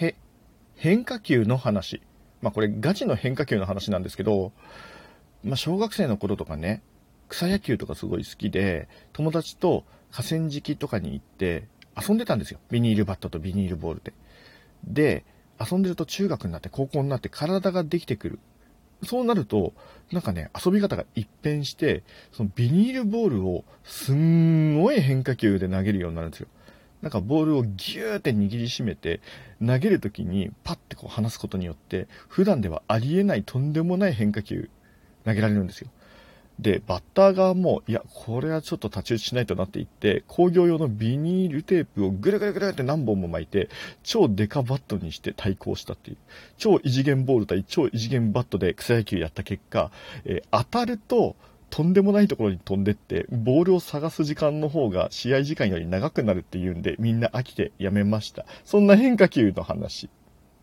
へ、変化球の話。まあこれガチの変化球の話なんですけど、まあ小学生の頃とかね、草野球とかすごい好きで、友達と河川敷とかに行って遊んでたんですよ。ビニールバットとビニールボールで。で、遊んでると中学になって高校になって体ができてくる。そうなると、なんかね、遊び方が一変して、そのビニールボールをすんごい変化球で投げるようになるんですよ。なんかボールをギューって握りしめて、投げるときにパッてこう離すことによって、普段ではありえないとんでもない変化球投げられるんですよ。で、バッター側も、いや、これはちょっと太刀打ちしないとなって言って、工業用のビニールテープをぐるぐるぐるって何本も巻いて、超デカバットにして対抗したっていう。超異次元ボール対超異次元バットで草野球やった結果、えー、当たると、とんでもないところに飛んでって、ボールを探す時間の方が試合時間より長くなるっていうんで、みんな飽きてやめました。そんな変化球の話。